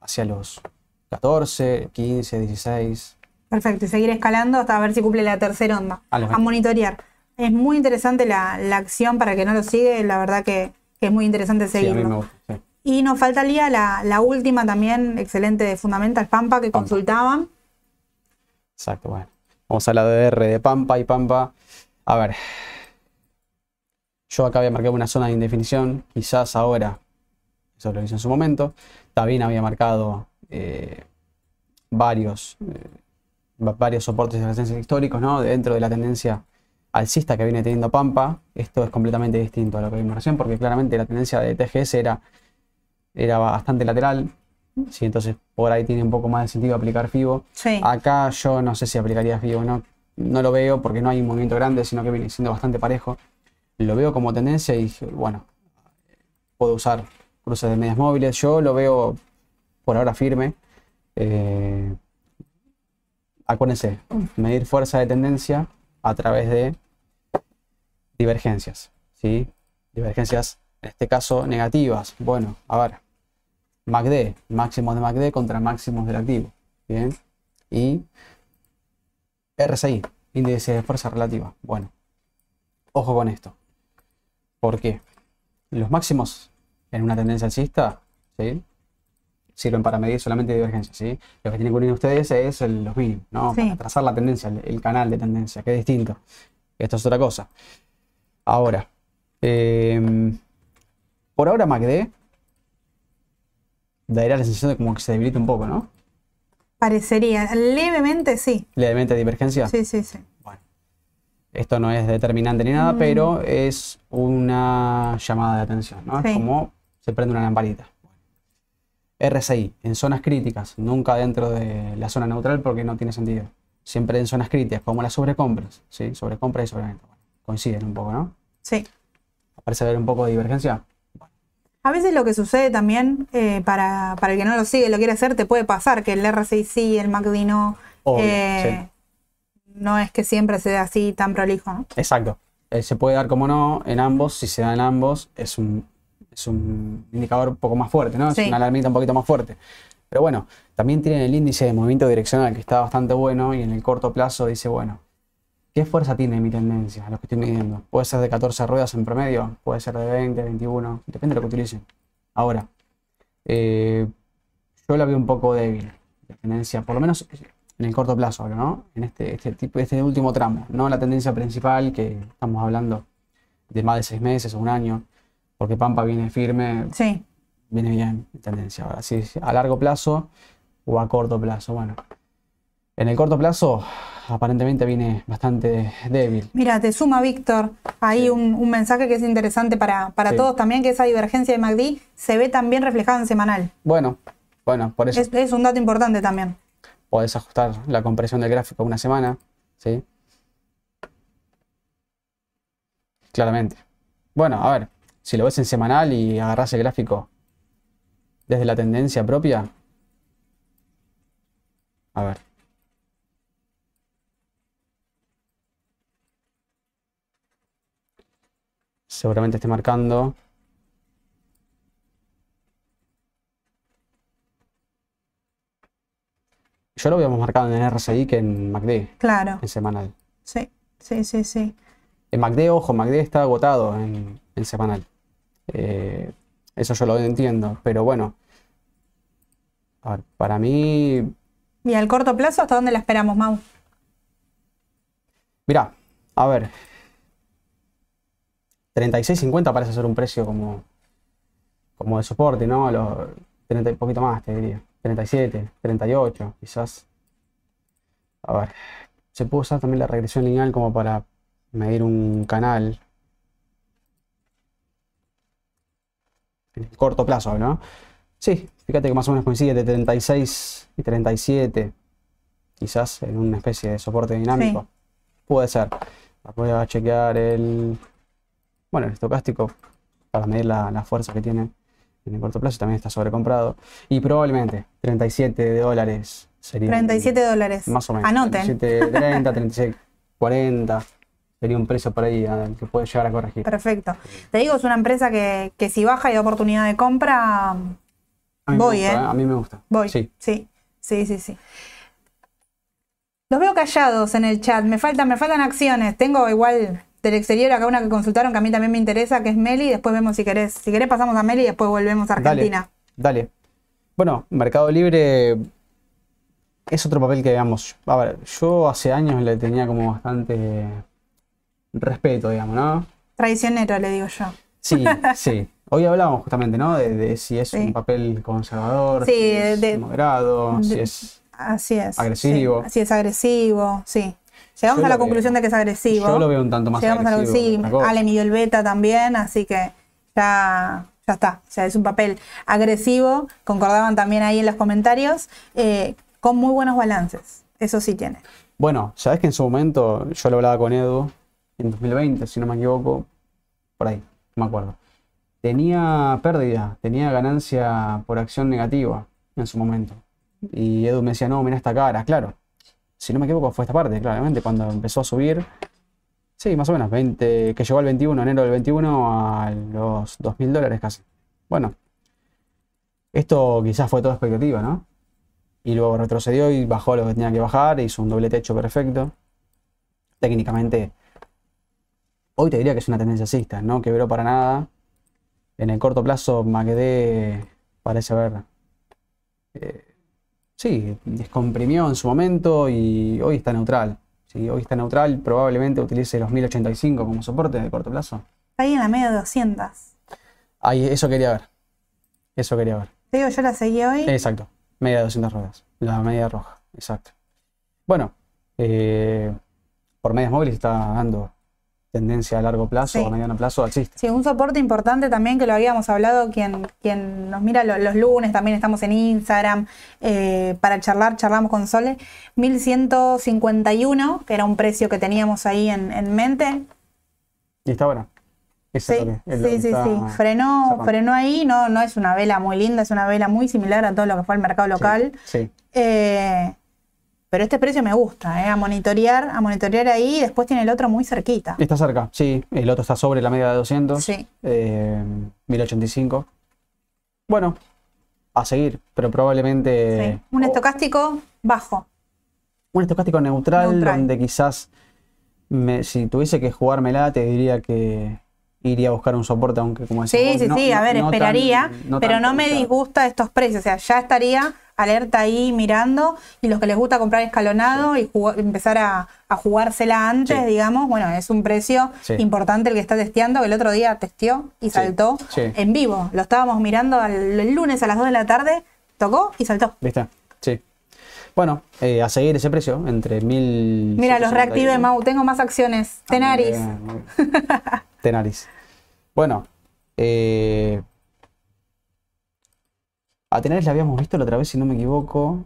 Hacia los 14, 15, 16. Perfecto, y seguir escalando hasta ver si cumple la tercera onda. A, monitorear. Es muy interesante la, acción para que no lo sigue, la verdad que, es muy interesante seguirlo. Y nos faltaría la, la última también, excelente de Fundamental Pampa, que consultaban. Exacto, bueno. Vamos a la DR de Pampa y Pampa. A ver. Yo acá había marcado una zona de indefinición. Quizás ahora, eso lo hice en su momento. También había marcado eh, varios, eh, varios soportes de resistencia históricos, ¿no? Dentro de la tendencia alcista que viene teniendo Pampa, esto es completamente distinto a lo que vimos recién, porque claramente la tendencia de TGS era, era bastante lateral, ¿sí? entonces por ahí tiene un poco más de sentido aplicar FIBO. Sí. Acá yo no sé si aplicaría FIBO, no, no lo veo porque no hay un movimiento grande, sino que viene siendo bastante parejo. Lo veo como tendencia y bueno, puedo usar cruces de medias móviles. Yo lo veo por ahora firme. Eh, acuérdense, medir fuerza de tendencia a través de divergencias, ¿sí? Divergencias, en este caso, negativas. Bueno, a ver, MACD, máximos de MACD contra máximos del activo, ¿bien? Y RSI, índice de fuerza relativa. Bueno, ojo con esto. ¿Por qué? Los máximos en una tendencia alcista, ¿sí? Sirven para medir solamente divergencias, ¿sí? Lo que tienen que unir ustedes es el- los mínimos, ¿no? Sí. Para trazar la tendencia, el, el canal de tendencia, que es distinto. Esto es otra cosa. Ahora, em, por ahora MACD daría la sensación de como que se debilita un poco, ¿no? Parecería. Levemente sí. Levemente divergencia. Sí, sí, sí. Bueno, esto no es determinante ni nada, Mm. pero es una llamada de atención, ¿no? Sí. Es como se prende una lamparita. RSI, en zonas críticas, nunca dentro de la zona neutral porque no tiene sentido. Siempre en zonas críticas, como las sobrecompras, ¿sí? Sobrecompra y sobreventa. Bueno, coinciden un poco, ¿no? Sí. Parece haber un poco de divergencia. A veces lo que sucede también, eh, para, para el que no lo sigue, lo quiere hacer, te puede pasar que el RSI sí, el MACD no. Obvio, eh, No es que siempre se dé así tan prolijo, ¿no? Exacto. Eh, se puede dar como no en ambos. Si se da en ambos, es un, es un indicador un poco más fuerte, ¿no? Sí. Es una alarmita un poquito más fuerte. Pero bueno, también tienen el índice de movimiento direccional que está bastante bueno y en el corto plazo dice, bueno, ¿qué fuerza tiene mi tendencia? Lo que estoy midiendo. Puede ser de 14 ruedas en promedio, puede ser de 20, 21, depende de lo que utilicen. Ahora, eh, yo la veo un poco débil, la tendencia, por lo menos en el corto plazo, ¿no? En este, este tipo, este último tramo, no la tendencia principal que estamos hablando de más de seis meses o un año, porque Pampa viene firme, Sí. viene bien en tendencia. Ahora, si a largo plazo o a corto plazo, bueno. En el corto plazo, aparentemente viene bastante débil. Mira, te suma Víctor ahí Sí. un, un mensaje que es interesante para, para Sí. todos también, que esa divergencia de MACD se ve también reflejada en semanal. Bueno, bueno, por eso Es, es un dato importante también. podés ajustar la compresión del gráfico una semana, ¿sí? Claramente. Bueno, a ver, si lo ves en semanal y agarrás el gráfico desde la tendencia propia, a ver. Seguramente esté marcando. Yo lo más marcado en RSI que en MACD, Claro. en semanal. Sí, sí, sí, sí. En MACD, ojo, MACD está agotado en, en semanal. Eh, eso yo lo entiendo, pero bueno. A ver, para mí, ¿Y al corto plazo hasta dónde la esperamos, Mau? mirá, a ver. 36.50 parece ser un precio como, como de soporte, ¿no? Los 30 y poquito más, te diría. 37, 38, quizás. A ver, se puede usar también la regresión lineal como para medir un canal. En el corto plazo, ¿no? Sí, fíjate que más o menos coincide de 36 y 37, quizás en una especie de soporte dinámico. Sí. Puede ser. Voy a chequear el, bueno, el estocástico para medir la, la fuerza que tiene en el corto plazo. También está sobrecomprado. Y probablemente 37 dólares sería. 37 dólares. Más o menos. Anoten. 37.30, 36.40. Sería un precio por ahí al que puede llegar a corregir. Perfecto. Te digo, es una empresa que, que si baja y da oportunidad de compra, voy, gusta, ¿eh? A mí me gusta. voy. Sí. sí, sí, sí, sí. Los veo callados en el chat. Me faltan, me faltan acciones. Tengo igual del exterior acá una que consultaron que a mí también me interesa, que es Meli. Después vemos si querés. Si querés pasamos a Meli y después volvemos a Argentina. Dale. Bueno, Mercado Libre es otro papel que digamos. A ver, yo hace años le tenía como bastante respeto, digamos, ¿no? Traicionero, le digo yo. Sí, (laughs) sí. Hoy hablábamos justamente, ¿no? De, de si es Sí. un papel conservador, Sí, si es de- moderado, si de- es. Así es. Agresivo. sí. Así es, agresivo, sí. Llegamos Yo a la lo conclusión veo- de que es agresivo. Yo lo veo un tanto más Llegamos a la agresivo. sí, que otra cosa. Ale midió el beta también, así que ya, ya está. O sea, es un papel agresivo. Concordaban también ahí en los comentarios. eh, con muy buenos balances. Eso sí tiene. Bueno, sabes que en su momento yo lo hablaba con Edu en 2020, si no me equivoco, por ahí, no me acuerdo. Tenía pérdida, tenía ganancia por acción negativa en su momento. Y Edu me decía, no, mira esta cara, claro. Si no me equivoco fue esta parte, claramente, cuando empezó a subir. Sí, más o menos, 20, que llegó al 21, enero del 21 a los 2.000 dólares casi. Bueno, esto quizás fue toda expectativa, ¿no? y luego retrocedió y bajó lo que tenía que bajar, hizo un doble techo perfecto. Técnicamente, hoy te diría que es una tendencia alcista, no quebró para nada. En el corto plazo, MACD parece haber, eh, sí, descomprimió en su momento y hoy está neutral. Sí, hoy está neutral, probablemente utilice los 1085 como soporte de corto plazo. Ahí en la media de 200. Ahí, eso quería ver. Eso quería ver. Te digo, yo la seguí hoy. Exacto, media de 200 ruedas, la media roja, exacto. Bueno, eh, por medias móviles está dando tendencia a largo plazo Sí. o a mediano plazo alcista. Sí, un soporte importante también que lo habíamos hablado, quien, quien nos mira lo- los lunes, también estamos en Instagram, eh, para charlar, charlamos con Sole, 1151, que era un precio que teníamos ahí en, en mente. Y está bueno. Eso Sí, es lo que- es lo sí, que sí, sí. Frenó, frenó ahí, no, no es una vela muy linda, es una vela muy similar a todo lo que fue el mercado local. Sí, Eh, pero este precio me gusta, eh, a monitorear, a monitorear ahí, y después tiene el otro muy cerquita. está cerca, sí. El otro está sobre la media de 200, Sí. eh, 1085. Bueno, a seguir, pero probablemente Sí. Un estocástico bajo. un estocástico neutral, Neutral. donde quizás me- si tuviese que jugármela, te diría que iría a buscar un soporte, aunque como decís Sí, vos, sí, no- sí, a ver, no tan- esperaría, no pero no me disgusta estos precios, o sea, ya estaría alerta ahí mirando y los que les gusta comprar escalonado y jugar- empezar a, a jugársela antes, Sí. digamos, bueno, es un precio Sí. importante el que está testeando, que el otro día testeó y saltó en vivo, lo estábamos mirando al- el lunes a las 2 de la tarde, tocó y saltó. ¿Viste? Sí. Bueno, eh, a seguir ese precio, entre 1000. Mira, los reactive, Mau, tengo más acciones, Tenaris. Tenaris. Bueno, eh, a Tenaris la habíamos visto la otra vez, si no me equivoco.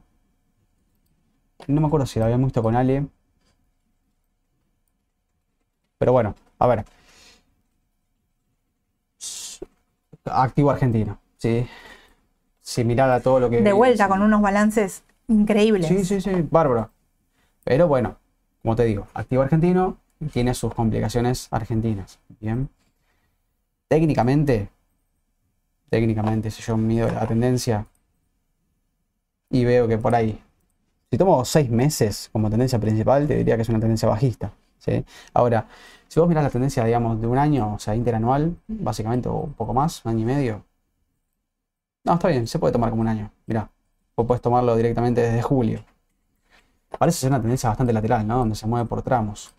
No me acuerdo si la habíamos visto con Ale. Pero bueno, a ver. Activo argentino, ¿sí? Similar a todo lo que. De vuelta con unos balances increíbles. Sí, sí, sí, bárbaro. Pero bueno, como te digo, activo argentino tiene sus complicaciones argentinas. Bien. Técnicamente, técnicamente, si yo mido la tendencia y veo que por ahí, si tomo seis meses como tendencia principal, te diría que es una tendencia bajista. ¿sí? Ahora, si vos mirás la tendencia, digamos, de un año, o sea, interanual, básicamente, o un poco más, un año y medio. No, está bien, se puede tomar como un año. Mirá, vos podés tomarlo directamente desde julio. Parece ser una tendencia bastante lateral, ¿no? Donde se mueve por tramos.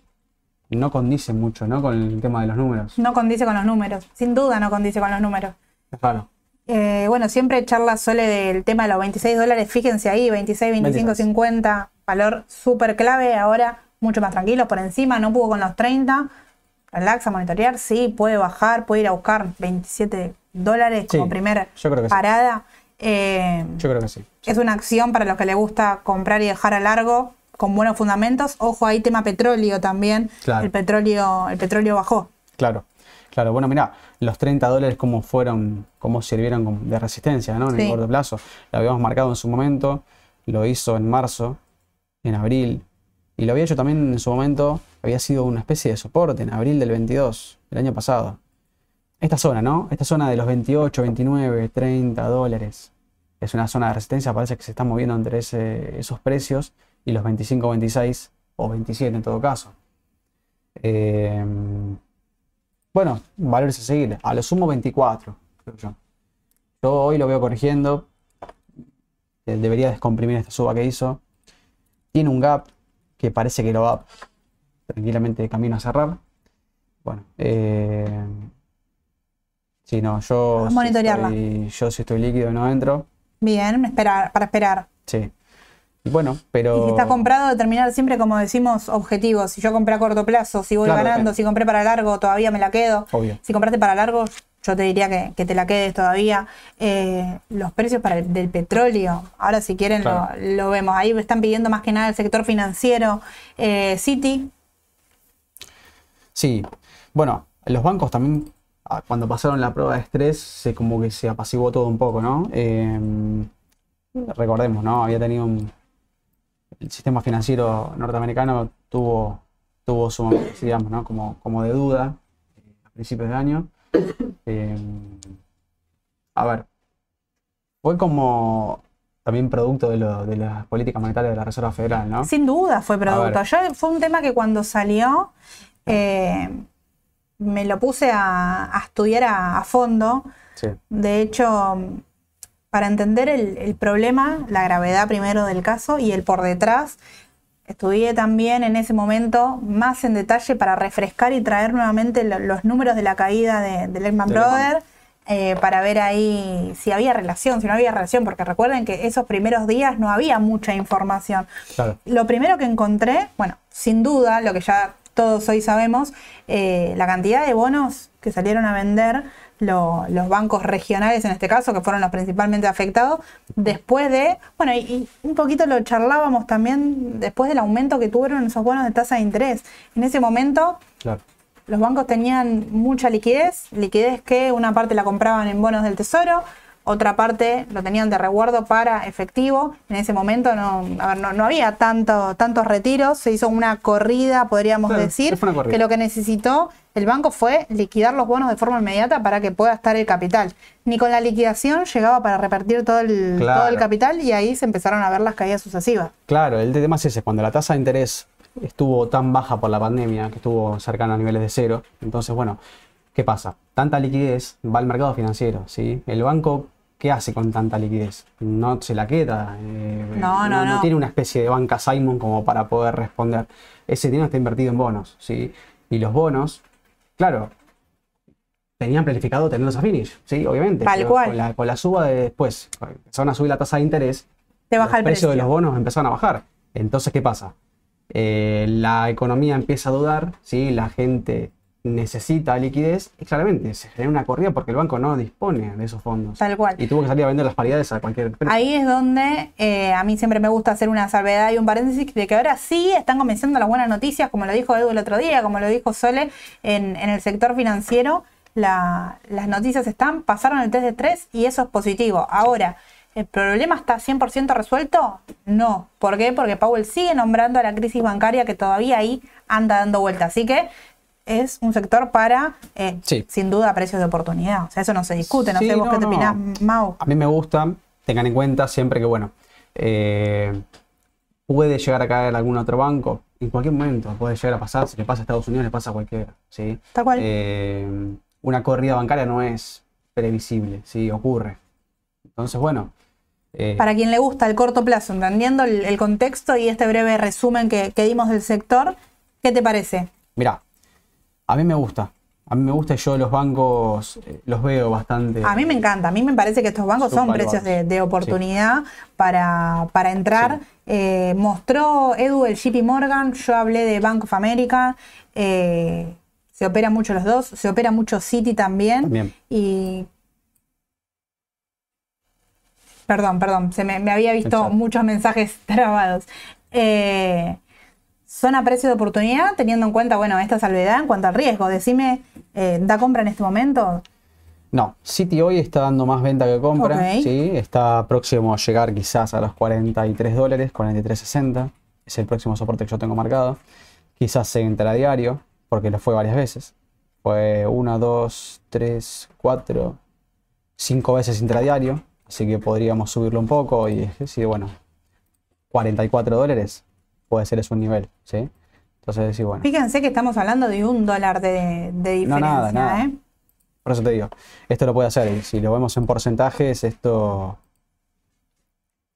No condice mucho, ¿no? Con el tema de los números. No condice con los números, sin duda no condice con los números. Es raro. Eh, bueno, siempre charla suele del tema de los 26 dólares, fíjense ahí, 26, 25, 26. 50, valor súper clave, ahora mucho más tranquilos por encima, no pudo con los 30, relaxa, monitorear, sí, puede bajar, puede ir a buscar 27 dólares como Sí, primera sí. parada. Eh, Yo creo que sí. es una acción para los que les gusta comprar y dejar a largo con buenos fundamentos. Ojo, ahí tema petróleo también. Claro. El petróleo, el petróleo bajó. Claro. Claro, bueno, mirá, los 30 dólares cómo fueron, cómo sirvieron de resistencia, ¿no? En el corto plazo. Lo habíamos marcado en su momento, lo hizo en marzo, en abril, y lo había hecho también en su momento, había sido una especie de soporte en abril del 22, el año pasado. Esta zona, ¿no? Esta zona de los 28, 29, 30 dólares. Es una zona de resistencia, parece que se está moviendo entre ese- esos precios y los 25, 26 o 27 en todo caso. Eh, bueno, valores a seguir. A lo sumo 24, creo yo. Yo hoy lo veo corrigiendo. Eh, Debería descomprimir esta suba que hizo. Tiene un gap que parece que lo va tranquilamente de camino a cerrar. Bueno, eh, si no, yo, A si monitorearla. estoy, yo si estoy líquido y no entro, Bien, esperar, para esperar. sí. Bueno, pero. Y si está comprado, determinar siempre, como decimos, objetivos. Si yo compré a corto plazo, si voy Claro, ganando, si compré para largo, todavía me la quedo. Obvio. Si compraste para largo, yo te diría que, que te la quedes todavía. Eh, los precios para el- del petróleo, ahora si quieren Claro. lo, lo vemos. Ahí están pidiendo más que nada el sector financiero. Eh, City, Sí. Bueno, los bancos también, ah, cuando pasaron la prueba de estrés, se como que se apaciguó todo un poco, ¿no? Eh, recordemos, ¿no? Había tenido un. El sistema financiero norteamericano tuvo, tuvo su momento, digamos, ¿no? Como, como de duda eh, a principios de año. (coughs) Eh, a ver, fue como también producto de, lo- de las políticas monetarias de la Reserva Federal, ¿no? sin duda fue producto. Yo, fue un tema que cuando salió eh, me lo puse a, a estudiar a- a fondo. Sí. De hecho, para entender el, el problema, la gravedad primero del caso y el por detrás, estudié también en ese momento más en detalle para refrescar y traer nuevamente lo- los números de la caída de, de Lehman. Brothers. eh, para ver ahí si había relación, si no había relación, porque recuerden que esos primeros días no había mucha información. Claro. Lo primero que encontré, bueno, sin duda, lo que ya todos hoy sabemos, eh, la cantidad de bonos que salieron a vender lo- los bancos regionales, en este caso, que fueron los principalmente afectados, después de, bueno, y, y un poquito lo charlábamos también después del aumento que tuvieron esos bonos de tasa de interés. En ese momento, Claro. los bancos tenían mucha liquidez, liquidez que una parte la compraban en bonos del tesoro, otra parte lo tenían de resguardo para efectivo. En ese momento no, ver, no, no había tanto, tantos retiros, se hizo una corrida, podríamos Claro, decir, que lo que necesitó el banco fue liquidar los bonos de forma inmediata para que pueda estar el capital. Ni con la liquidación llegaba para repartir todo el, Claro. todo el capital y ahí se empezaron a ver las caídas sucesivas. Claro, el tema es ese, cuando la tasa de interés estuvo tan baja por la pandemia, que estuvo cercana a niveles de cero, entonces, bueno, ¿qué pasa? Tanta liquidez va al mercado financiero, ¿sí? El banco, ¿qué hace con tanta liquidez? No se la queda. eh, No, no, no. tiene una especie de banca Simon como para poder responder. Ese dinero está invertido en bonos, ¿sí? Y los bonos, claro, tenían planificado tenerlos a finish, ¿sí? Obviamente. Tal cual. Con la, con la suba de después, empezaron a subir la tasa de interés, Te baja los el precios de precio. los bonos empezaron a bajar. Entonces, ¿qué pasa? Eh, la economía empieza a dudar, ¿sí? la gente necesita liquidez y claramente se genera una corrida porque el banco no dispone de esos fondos. Tal cual. Y tuvo que salir a vender las paridades a cualquier precio. Ahí es donde eh, a mí siempre me gusta hacer una salvedad y un paréntesis de que ahora sí están comenzando las buenas noticias, como lo dijo Edu el otro día, como lo dijo Sole, en, en el sector financiero. la- las noticias están, pasaron el test de tres y eso es positivo. Ahora, ¿el problema está 100% resuelto? No. ¿Por qué? Porque Powell sigue nombrando a la crisis bancaria que todavía ahí anda dando vuelta. Así que es un sector para, eh, Sí. sin duda, precios de oportunidad. O sea, eso no se discute. No Sí, sé vos no, qué te no. opinás, Mau. A mí me gusta, tengan en cuenta siempre que, bueno, eh, puede llegar a caer algún otro banco. En cualquier momento puede llegar a pasar. Si le pasa a Estados Unidos, le pasa a cualquiera. ¿sí? Tal cual. Eh, una corrida bancaria no es previsible, ¿sí? Ocurre. Entonces, bueno. eh, Para quien le gusta el corto plazo, entendiendo el, el contexto y este breve resumen que, que dimos del sector, ¿qué te parece? Mirá, a mí me gusta. A mí me gusta y yo los bancos eh, los veo bastante. A mí me encanta, a mí me parece que estos bancos son precios de, de oportunidad para, para entrar. Eh, mostró Edu el JP Morgan, yo hablé de Bank of America, eh, se opera mucho los dos, se opera mucho City también. También. Y. Perdón, perdón, se me, me había visto muchos mensajes (laughs) trabados. Eh, son a precio de oportunidad, teniendo en cuenta, bueno, esta salvedad en cuanto al riesgo. Decime, eh, ¿da compra en este momento? No, City hoy está dando más venta que compra. ¿sí? Está próximo a llegar quizás a los 43 dólares, 43.60. Es el próximo soporte que yo tengo marcado. Quizás se entra a diario, porque lo fue varias veces. Fue 1, 2, 3, 4, 5 veces intradiario. Así que podríamos subirlo un poco y decir, bueno, 44 dólares puede ser eso un nivel. ¿sí? Entonces decir, bueno. Fíjense que estamos hablando de un dólar de, de diferencia. No, nada, nada. ¿eh? Por eso te digo, esto lo puede hacer. Y si lo vemos en porcentajes, esto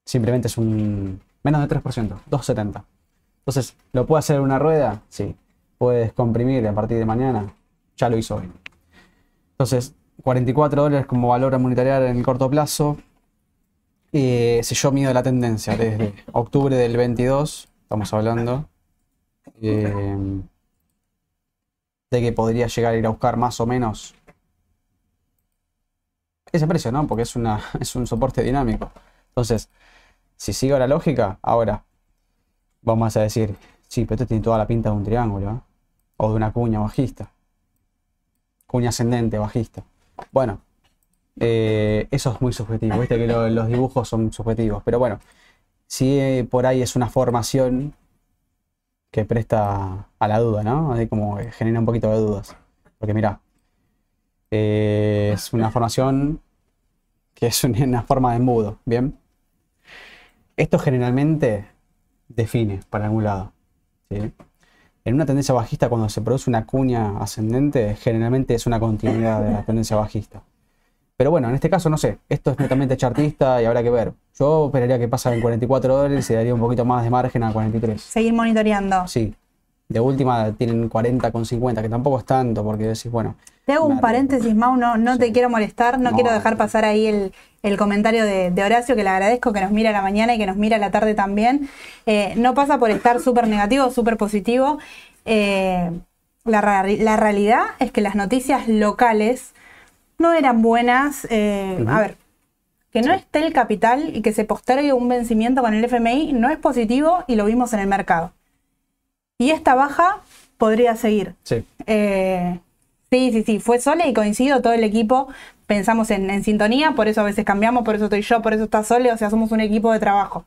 simplemente es un menos de 3%, 2,70. Entonces, ¿lo puede hacer una rueda? Sí. Puede descomprimir a partir de mañana. Ya lo hizo hoy. Entonces, 44 dólares como valor a monitorear en el corto plazo. Eh, si yo mido la tendencia desde (laughs) octubre del 22, estamos hablando, eh, de que podría llegar a ir a buscar más o menos ese precio, ¿no? Porque es, una, (laughs) es un soporte dinámico. Entonces, si sigo la lógica, ahora vamos a decir, sí, pero esto tiene toda la pinta de un triángulo, ¿eh? o de una cuña bajista. Cuña ascendente, bajista. Bueno, eh, eso es muy subjetivo, viste que lo- los dibujos son subjetivos, pero bueno, si eh, por ahí es una formación que presta a la duda, ¿no? Así como genera un poquito de dudas. Porque mira, eh, es una formación que es un- una forma de embudo, ¿bien? Esto generalmente define para algún lado. ¿sí? En una tendencia bajista, cuando se produce una cuña ascendente, generalmente es una continuidad de la tendencia bajista. Pero bueno, en este caso no sé, esto es netamente chartista y habrá que ver. Yo esperaría que pasa en 44 dólares y daría un poquito más de margen a 43. Seguir monitoreando. Sí, de última tienen 40 con 50, que tampoco es tanto, porque decís, bueno, Te hago un paréntesis, Mau, no, no te quiero molestar, no, No, quiero dejar pasar ahí el, el comentario de, de Horacio, que le agradezco, que nos mira a la mañana y que nos mira a la tarde también. Eh, no pasa por estar súper negativo, súper positivo. Eh, la, la realidad es que las noticias locales no eran buenas. eh. A ver, que no esté el capital y que se postergue un vencimiento con el FMI no es positivo y lo vimos en el mercado. Y esta baja podría seguir. sí, Eh, sí, sí, sí, fue Sole y coincido todo el equipo. Pensamos en, en sintonía, por eso a veces cambiamos, por eso estoy yo, por eso está Sole, o sea, somos un equipo de trabajo.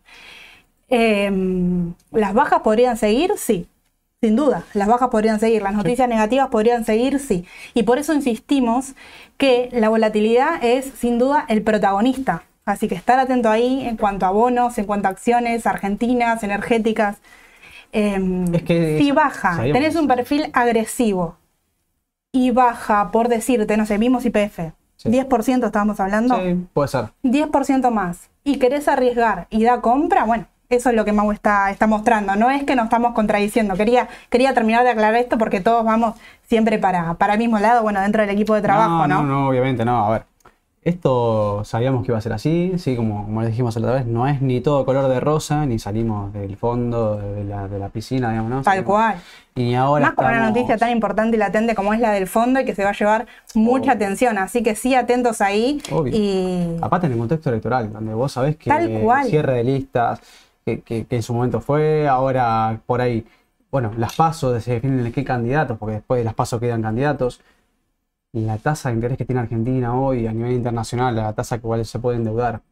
Eh, ¿Las bajas podrían seguir? Sí, sin duda, las bajas podrían seguir, las noticias negativas podrían seguir, sí. Y por eso insistimos que la volatilidad es sin duda el protagonista. Así que estar atento ahí en cuanto a bonos, en cuanto a acciones argentinas, energéticas. Eh, Es que si baja, sabíamos tenés un perfil agresivo y baja, por decirte, no sé, vimos IPF, Sí. 10% estábamos hablando, sí, puede ser. 10% más, y querés arriesgar y da compra, bueno, eso es lo que Mau está, está mostrando. No es que nos estamos contradiciendo. Quería, quería terminar de aclarar esto porque todos vamos siempre para, para el mismo lado, bueno, dentro del equipo de trabajo, ¿no? No, no, obviamente no. A ver, esto sabíamos que iba a ser así, sí, como, como les dijimos la otra vez, no es ni todo color de rosa, ni salimos del fondo de la, de la piscina, digamos, ¿no? Tal cual. Y ahora Más con una noticia tan importante y latente como es la del fondo y que se va a llevar mucha Obvio. atención. Así que sí, atentos ahí. Obvio. Y Aparte en el contexto electoral, donde vos sabés que Tal cual. cierre de listas, que, que- que en su momento fue, ahora por ahí, bueno, las pasos se definen qué candidatos, porque después de las pasos quedan candidatos. La tasa de interés que tiene Argentina hoy a nivel internacional, la tasa que igual se puede endeudar.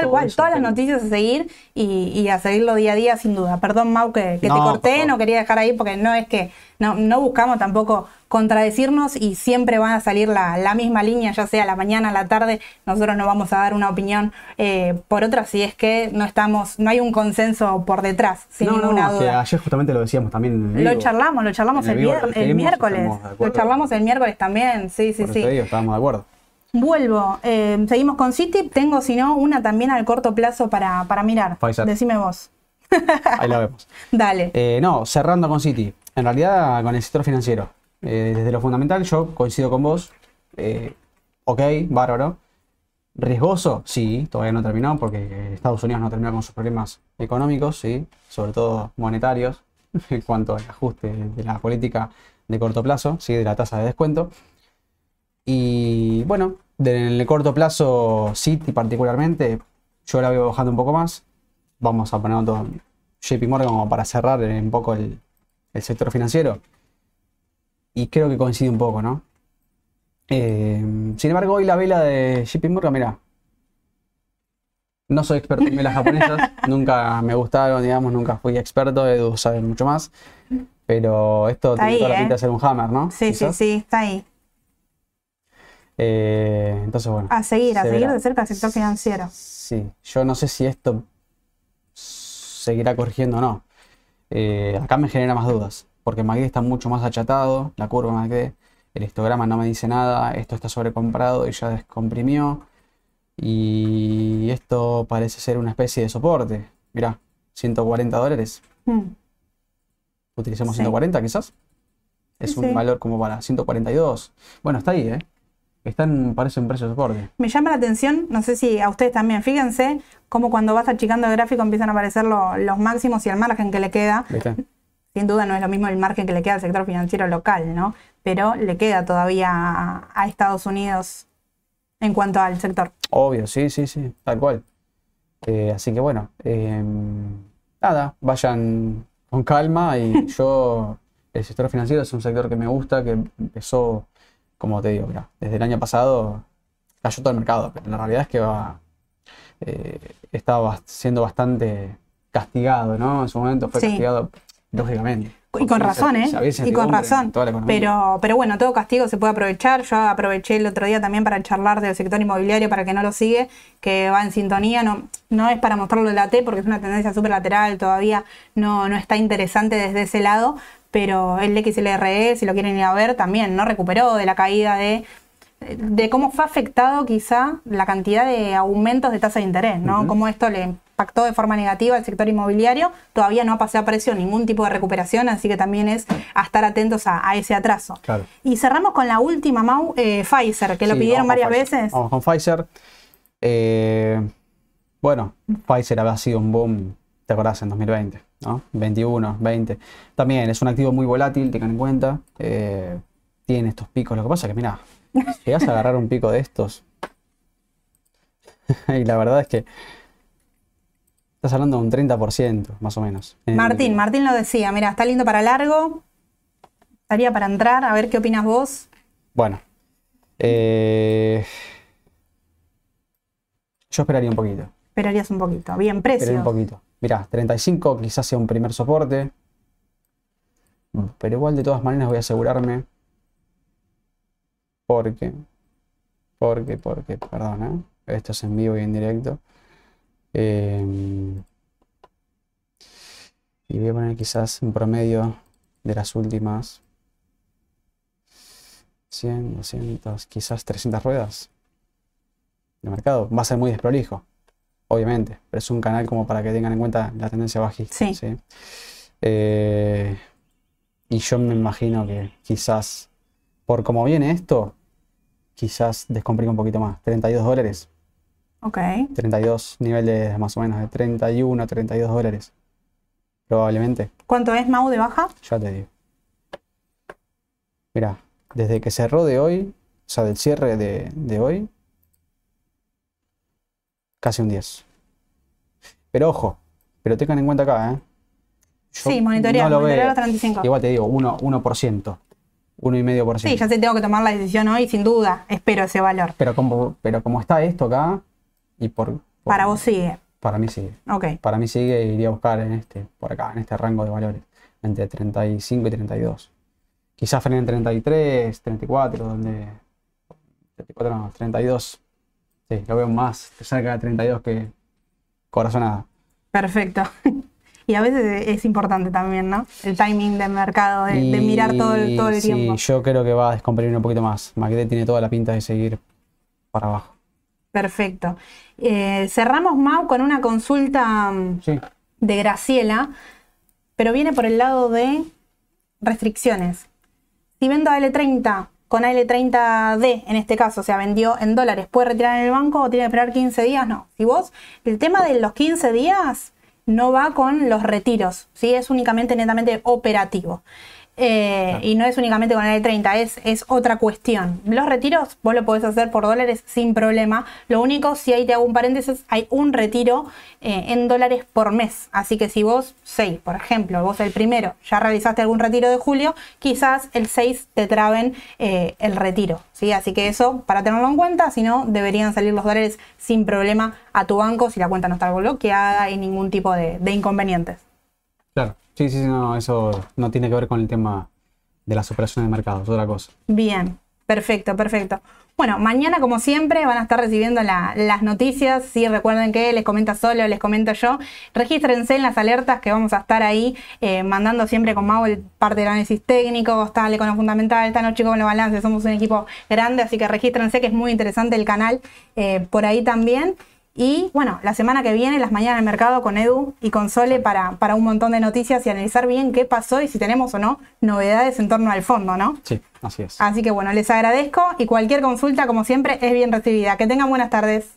Tal cual, todas las noticias a seguir y, y a seguirlo día a día sin duda. Perdón, Mau, que, que te No, corté, no quería dejar ahí porque no es que no, no buscamos tampoco contradecirnos y siempre van a salir la, la misma línea, ya sea la mañana, la tarde. Nosotros no vamos a dar una opinión eh, por otra si es que no estamos, no hay un consenso por detrás, sin no, ninguna no, que duda. ayer justamente lo decíamos también en el Lo charlamos, lo charlamos En el, el vivo vier- lo el dijimos, miércoles. Lo charlamos el miércoles también, sí, sí, Por sí. estábamos de acuerdo. Vuelvo, eh, seguimos con City. Tengo, si no, una también al corto plazo para, para mirar. Pfizer. Decime vos. (laughs) Ahí la vemos. Dale. Eh, no, cerrando con City. En realidad, con el sector financiero. Eh, desde lo fundamental, yo coincido con vos. Ok, bárbaro. Riesgoso, sí, todavía no terminó porque Estados Unidos no terminó con sus problemas económicos, sí, sobre todo monetarios, (laughs) en cuanto al ajuste de la política de corto plazo, sí, de la tasa de descuento. Y bueno, de- en el corto plazo, City particularmente, yo la veo bajando un poco más. Vamos a poner otro JP Morgan como para cerrar un poco el, el sector financiero. Y creo que coincide un poco, ¿no? Eh, sin embargo, hoy la vela de JP Morgan, mira. No soy experto en velas japonesas, (laughs) nunca me gustaron, digamos, nunca fui experto, Edu sabe mucho más. Pero esto Está tiene ahí, toda la ¿eh? pinta de ser un hammer, ¿no? Sí, sí, sí, está ahí. Eh, entonces, bueno. A seguir, a se seguir verá. de cerca el sector financiero. Sí, yo no sé si esto seguirá corrigiendo o no. Eh, acá me genera más dudas, porque MACD está mucho más achatado, la curva MACD, el histograma no me dice nada, esto está sobrecomprado y ya descomprimió. Y esto parece ser una especie de soporte. Mirá, 140 dólares. Mm. Utilicemos Sí. 140 quizás. Es Sí, un sí. valor como para 142. Bueno, está ahí, ¿eh? Está en, parece un precio de soporte. Me llama la atención, no sé si a ustedes también, fíjense como cuando vas achicando el gráfico empiezan a aparecer lo- los máximos y el margen que le queda. ¿Viste? Sin duda no es lo mismo el margen que le queda al sector financiero local, ¿no? Pero le queda todavía a, a Estados Unidos en cuanto al sector. Obvio, sí, sí, sí, tal cual. Eh, así que bueno, eh, nada, vayan con calma y (laughs) yo, el sector financiero es un sector que me gusta, que empezó, como te digo, mira, desde el año pasado cayó todo el mercado, pero la realidad es que va, eh, estaba siendo bastante castigado, ¿no? En su momento fue Sí. castigado, lógicamente. Y con razón, ¿eh? Y con razón. Pero, pero bueno, todo castigo se puede aprovechar. Yo aproveché el otro día también para charlar del sector inmobiliario para el que no lo sigue, que va en sintonía. No, no es para mostrarlo en la T porque es una tendencia súper lateral, todavía no, no está interesante desde ese lado. Pero el XLRE, si lo quieren ir a ver, también no recuperó de la caída de de cómo fue afectado quizá la cantidad de aumentos de tasa de interés, ¿no? Cómo esto le impactó de forma negativa al sector inmobiliario. Todavía no ha pasado a precio ningún tipo de recuperación, así que también es a estar atentos a, a ese atraso. Claro. Y cerramos con la última, Mau, eh, Pfizer, que lo Sí, pidieron varias Pfizer. veces. Vamos con Pfizer. Eh, bueno, Pfizer había sido un boom, ¿te acordás? En 2020, ¿no? 21, 20. También es un activo muy volátil, tengan en cuenta. Eh, tiene estos picos. Lo que pasa es que, mira, llegas a agarrar un pico de estos. (laughs) y la verdad es que estás hablando de un 30%, más o menos. En- Martín, Martín lo decía, mira, está lindo para largo, estaría para entrar, a ver qué opinas vos. Bueno. eh, yo esperaría un poquito. Esperarías un poquito. Bien, Esperé precio. un poquito. Mirá, 35 quizás sea un primer soporte. Pero igual de todas maneras voy a asegurarme. Porque. Porque, porque, perdón, ¿eh? Esto es en vivo y en directo. Eh, y voy a poner quizás un promedio de las últimas 100, 200, quizás 300 ruedas de mercado. Va a ser muy desprolijo obviamente, pero es un canal como para que tengan en cuenta la tendencia bajista. Sí. Eh, y yo me imagino que quizás, por como viene esto, quizás descomprime un poquito más. 32 dólares, Ok. 32 niveles más o menos de 31, 32 dólares. Probablemente, ¿Cuánto es Mau de baja? ya te digo. Mira, desde que cerró de hoy, o sea, del cierre de, de hoy, casi un 10. Pero ojo, pero tengan en cuenta acá, ¿eh? Yo sí, monitorear, no lo monitorear veo. los 35. Igual te digo, 1%, 1%, 1,5%. Sí, ya sé, tengo que tomar la decisión hoy, sin duda, espero ese valor. Pero como, pero como está esto acá, y por, por- Para vos sigue. Para mí sigue. Ok. Para mí sigue y iría a buscar en este, por acá, en este rango de valores, entre 35 y 32. Quizás frene en 33, 34, donde. 34 no, 32. Sí, lo veo más cerca de 32 que corazonada. Perfecto. (laughs) Y a veces es importante también, ¿no? El timing del mercado, de, de mirar todo el, todo el sí, tiempo. yo creo que va a descomprimir un poquito más. Magde tiene toda la pinta de seguir para abajo. Perfecto. Eh, cerramos, Mau, con una consulta mm, Sí, de Graciela, pero viene por el lado de restricciones. Si vendo AL30 con AL30D, en este caso, o sea, vendió en dólares, ¿puede retirar en el banco o tiene que esperar 15 días? No. Si vos, el tema de los 15 días no va con los retiros, ¿sí? es únicamente netamente operativo. Eh, Y no es únicamente con el 30, es, es otra cuestión. Los retiros vos lo podés hacer por dólares sin problema. Lo único, si ahí te hago un paréntesis, hay un retiro eh, en dólares por mes. Así que si vos, 6, por ejemplo, vos el primero ya realizaste algún retiro de julio, quizás el 6 te traben eh, el retiro. ¿sí? Así que eso, para tenerlo en cuenta, si no, deberían salir los dólares sin problema a tu banco si la cuenta no está bloqueada y ningún tipo de, de inconvenientes. claro. Sí, sí, sí, no, eso no tiene que ver con el tema de las operaciones de mercado, es otra cosa. Bien, perfecto, perfecto. Bueno, mañana como siempre van a estar recibiendo la- las noticias. Sí, recuerden que les comenta solo, les comento yo. Regístrense en las alertas que vamos a estar ahí eh, mandando siempre con Mau el parte del análisis técnico, está el econo fundamental, esta noche con los balances. Somos un equipo grande, así que regístrense que es muy interesante el canal eh, por ahí también. Y bueno, la semana que viene, las mañanas del mercado con Edu y con Sole para, para un montón de noticias y analizar bien qué pasó y si tenemos o no novedades en torno al fondo, ¿no? Sí, así es. Así que bueno, les agradezco y cualquier consulta, como siempre, es bien recibida. Que tengan buenas tardes.